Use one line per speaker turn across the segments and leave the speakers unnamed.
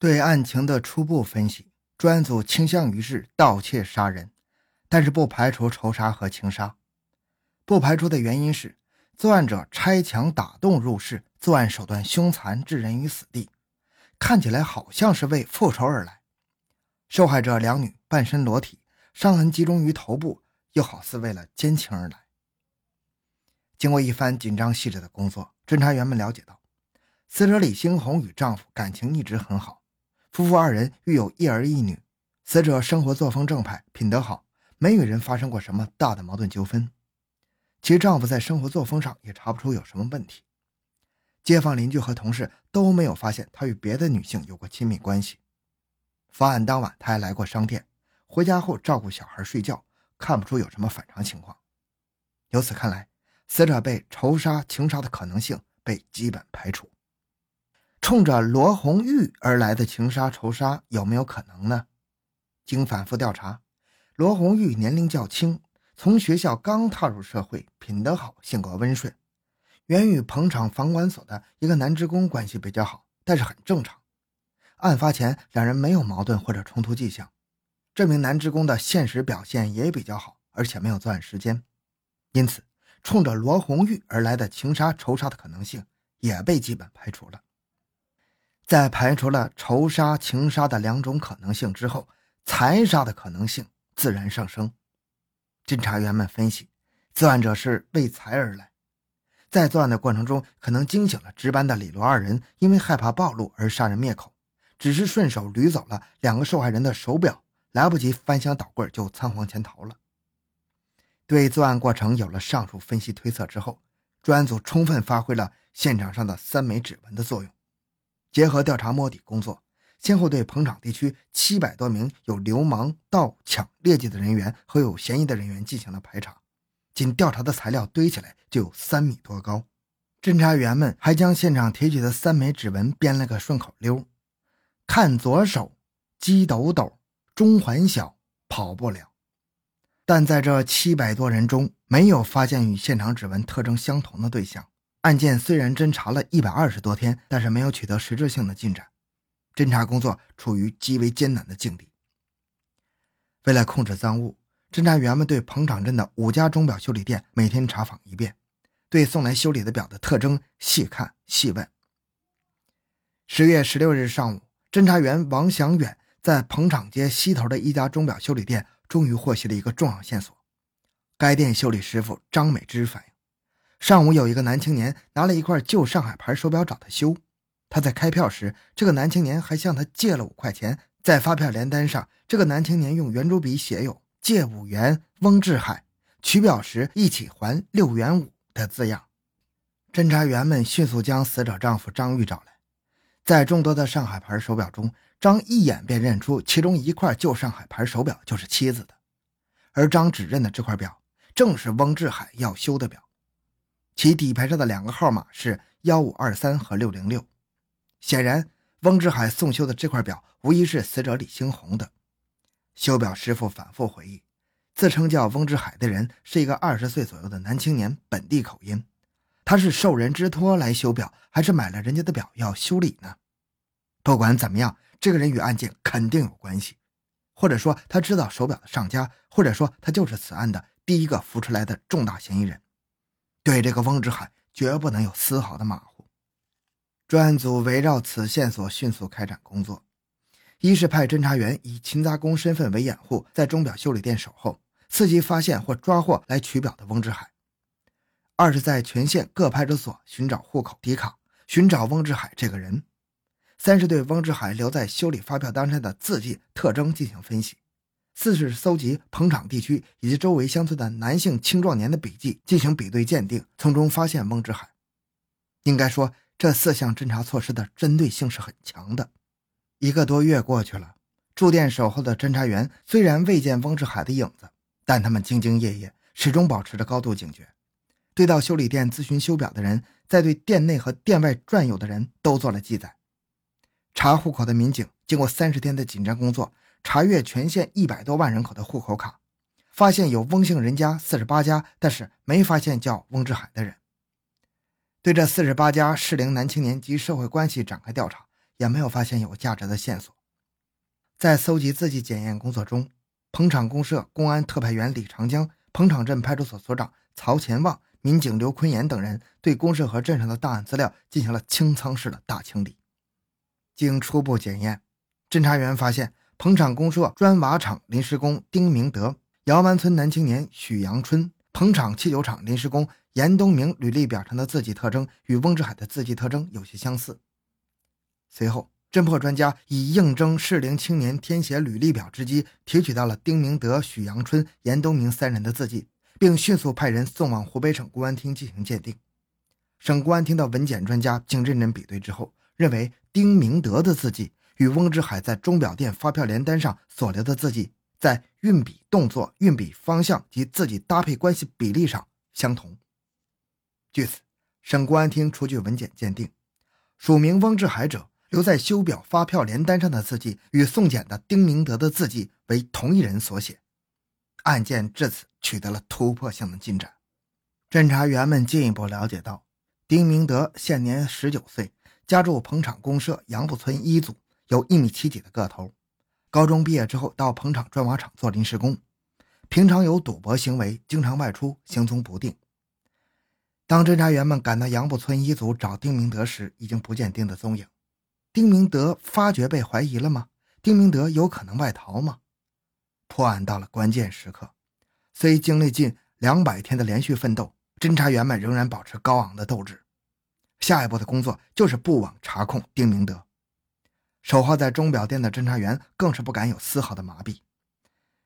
对案情的初步分析，专案组倾向于是盗窃杀人，但是不排除仇杀和情杀。不排除的原因是，作案者拆墙打洞入室，作案手段凶残，置人于死地，看起来好像是为复仇而来。受害者两女半身裸体，伤痕集中于头部，又好似为了奸情而来。经过一番紧张细致的工作，侦查员们了解到，死者李星红与丈夫感情一直很好。夫妇二人育有一儿一女，死者生活作风正派，品德好，没与人发生过什么大的矛盾纠纷。其丈夫在生活作风上也查不出有什么问题，街坊邻居和同事都没有发现他与别的女性有过亲密关系。发案当晚他还来过商店，回家后照顾小孩睡觉，看不出有什么反常情况。由此看来，死者被仇杀、情杀的可能性被基本排除。冲着罗红玉而来的情杀仇杀有没有可能呢？经反复调查，罗红玉年龄较轻，从学校刚踏入社会，品德好，性格温顺，原与捧场房管所的一个男职工关系比较好，但是很正常。案发前两人没有矛盾或者冲突迹象，这名男职工的现实表现也比较好，而且没有作案时间，因此冲着罗红玉而来的情杀仇杀的可能性也被基本排除了。在排除了仇杀、情杀的两种可能性之后，财杀的可能性自然上升。侦查员们分析，作案者是为财而来，在作案的过程中可能惊醒了值班的李罗二人，因为害怕暴露而杀人灭口，只是顺手捋走了两个受害人的手表，来不及翻箱倒柜就仓皇潜逃了。对作案过程有了上述分析推测之后，专案组充分发挥了现场上的三枚指纹的作用。结合调查摸底工作，先后对彭场地区七百多名有流氓、盗抢劣迹的人员和有嫌疑的人员进行了排查，仅调查的材料堆起来就有三米多高。侦查员们还将现场提取的三枚指纹编了个顺口溜：看左手，鸡抖抖，中环小，跑不了。但在这七百多人中，没有发现与现场指纹特征相同的对象。案件虽然侦查了一百二十多天，但是没有取得实质性的进展，侦查工作处于极为艰难的境地。为了控制赃物，侦查员们对彭场镇的五家钟表修理店每天查访一遍，对送来修理的表的特征细看细问。十月十六日上午，侦查员王祥远在彭场街西头的一家钟表修理店终于获悉了一个重要线索：该店修理师傅张美芝反映。上午有一个男青年拿了一块旧上海牌手表找他修，他在开票时，这个男青年还向他借了五块钱。在发票连单上，这个男青年用圆珠笔写有“借五元，翁志海取表时一起还六元五”的字样。侦查员们迅速将死者丈夫张玉找来，在众多的上海牌手表中，张一眼便认出其中一块旧上海牌手表就是妻子的，而张指认的这块表正是翁志海要修的表。其底牌上的两个号码是幺五二三和六零六，显然翁志海送修的这块表无疑是死者李兴红的。修表师傅反复回忆，自称叫翁志海的人是一个二十岁左右的男青年，本地口音。他是受人之托来修表，还是买了人家的表要修理呢？不管怎么样，这个人与案件肯定有关系，或者说他知道手表的上家，或者说他就是此案的第一个浮出来的重大嫌疑人。对这个翁志海绝不能有丝毫的马虎。专案组围绕此线索迅速开展工作：一是派侦查员以勤杂工身份为掩护，在钟表修理店守候，伺机发现或抓获来取表的翁志海；二是，在全县各派出所寻找户口底卡，寻找翁志海这个人；三是对翁志海留在修理发票当上的字迹特征进行分析。四是搜集捧场地区以及周围乡村的男性青壮年的笔记，进行比对鉴定，从中发现翁志海。应该说，这四项侦查措施的针对性是很强的。一个多月过去了，驻店守候的侦查员虽然未见翁志海的影子，但他们兢兢业业，始终保持着高度警觉。对到修理店咨询修表的人，在对店内和店外转悠的人都做了记载。查户口的民警经过三十天的紧张工作。查阅全县一百多万人口的户口卡，发现有翁姓人家四十八家，但是没发现叫翁志海的人。对这四十八家适龄男青年及社会关系展开调查，也没有发现有价值的线索。在搜集字迹检验工作中，彭场公社公安特派员李长江、彭场镇派出所所长曹前旺、民警刘坤岩等人对公社和镇上的档案资料进行了清仓式的大清理。经初步检验，侦查员发现彭场公社砖瓦厂临时工丁明德、姚湾村男青年许阳春、彭场汽酒厂临时工严东明履历表上的字迹特征与翁志海的字迹特征有些相似。随后，侦破专家以应征适龄青年填写履历表之机，提取到了丁明德、许阳春、严东明三人的字迹，并迅速派人送往湖北省公安厅进行鉴定。省公安厅的文检专家经认真比对之后。认为丁明德的字迹与翁志海在钟表店发票联单上所留的字迹，在运笔动作、运笔方向及字迹搭配关系比例上相同。据此，省公安厅出具文件鉴定，署名翁志海者留在修表发票联单上的字迹与送检的丁明德的字迹为同一人所写。案件至此取得了突破性的进展。侦查员们进一步了解到，丁明德现年十九岁。家住彭场公社杨埠村一组，有一米七几的个头。高中毕业之后到彭场砖瓦厂做临时工，平常有赌博行为，经常外出，行踪不定。当侦查员们赶到杨埠村一组找丁明德时，已经不见丁的踪影。丁明德发觉被怀疑了吗？丁明德有可能外逃吗？破案到了关键时刻，虽经历近两百天的连续奋斗，侦查员们仍然保持高昂的斗志。下一步的工作就是布网查控丁明德，守候在钟表店的侦查员更是不敢有丝毫的麻痹。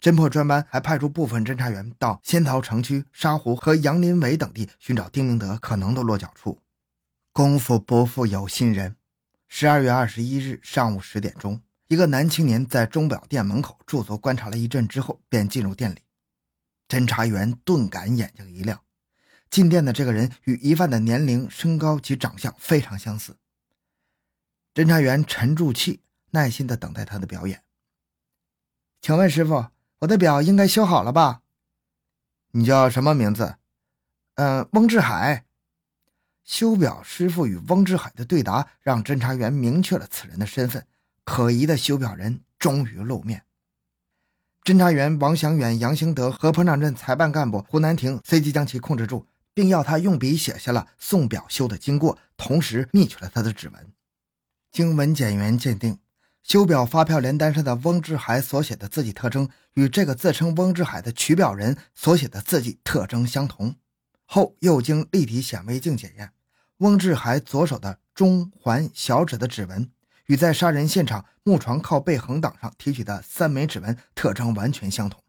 侦破专班还派出部分侦查员到仙桃城区、沙湖和杨林围等地寻找丁明德可能的落脚处。功夫不负有心人，十二月二十一日上午十点钟，一个男青年在钟表店门口驻足观察了一阵之后，便进入店里。侦查员顿感眼睛一亮。进店的这个人与疑犯的年龄、身高及长相非常相似。侦查员沉住气，耐心地等待他的表演。请问师傅，我的表应该修好了吧？你叫什么名字？呃，翁志海。修表师傅与翁志海的对答，让侦查员明确了此人的身份。可疑的修表人终于露面。侦查员王祥远、杨兴德和彭场镇裁办干部胡南亭随即将其控制住。并要他用笔写下了送表修的经过，同时密取了他的指纹。经文检员鉴定，修表发票联单上的翁志海所写的字迹特征与这个自称翁志海的取表人所写的字迹特征相同。后又经立体显微镜检验，翁志海左手的中环小指的指纹与在杀人现场木床靠背横档上提取的三枚指纹特征完全相同。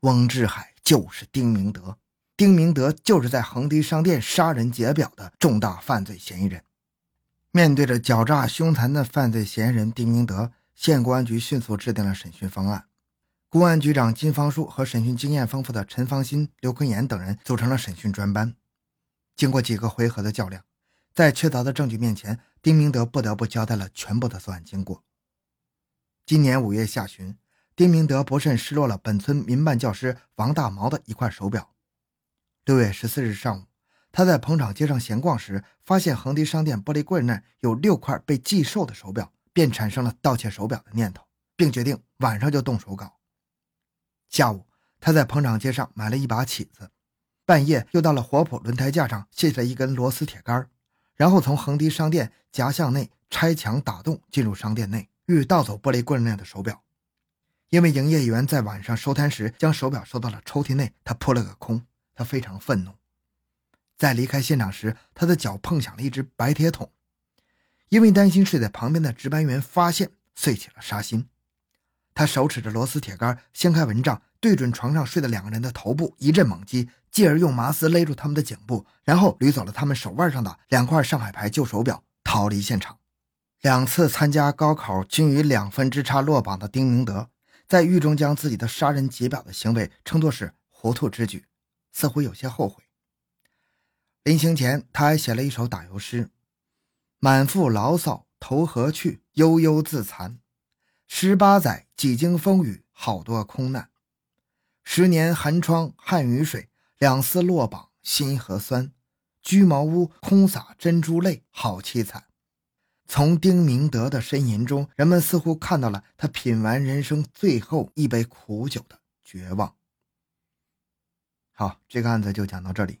翁志海就是丁明德。丁明德就是在恒迪商店杀人劫表的重大犯罪嫌疑人。面对着狡诈凶残的犯罪嫌疑人丁明德，县公安局迅速制定了审讯方案。公安局长金方树和审讯经验丰富的陈方新、刘坤岩等人组成了审讯专班。经过几个回合的较量，在确凿的证据面前，丁明德不得不交代了全部的作案经过。今年五月下旬，丁明德不慎失落了本村民办教师王大毛的一块手表。六月十四日上午，他在彭场街上闲逛时，发现恒迪商店玻璃柜内有六块被寄售的手表，便产生了盗窃手表的念头，并决定晚上就动手搞。下午，他在彭场街上买了一把起子，半夜又到了火普轮胎架上卸下一根螺丝铁杆，然后从恒迪商店夹巷内拆墙打洞进入商店内，欲盗走玻璃柜内的手表。因为营业员在晚上收摊时将手表收到了抽屉内，他扑了个空。他非常愤怒，在离开现场时，他的脚碰响了一只白铁桶。因为担心睡在旁边的值班员发现，遂起了杀心。他手持着螺丝铁杆，掀开蚊帐，对准床上睡的两个人的头部一阵猛击，继而用麻丝勒住他们的颈部，然后捋走了他们手腕上的两块上海牌旧手表，逃离现场。两次参加高考均以两分之差落榜的丁明德，在狱中将自己的杀人劫表的行为称作是糊涂之举。似乎有些后悔。临行前，他还写了一首打油诗：“满腹牢骚投河去，悠悠自残。十八载几经风雨，好多空难。十年寒窗汗雨水，两丝落榜心和酸。居茅屋空洒珍珠泪，好凄惨。从丁明德的呻吟中，人们似乎看到了他品完人生最后一杯苦酒的绝望。好，这个案子就讲到这里。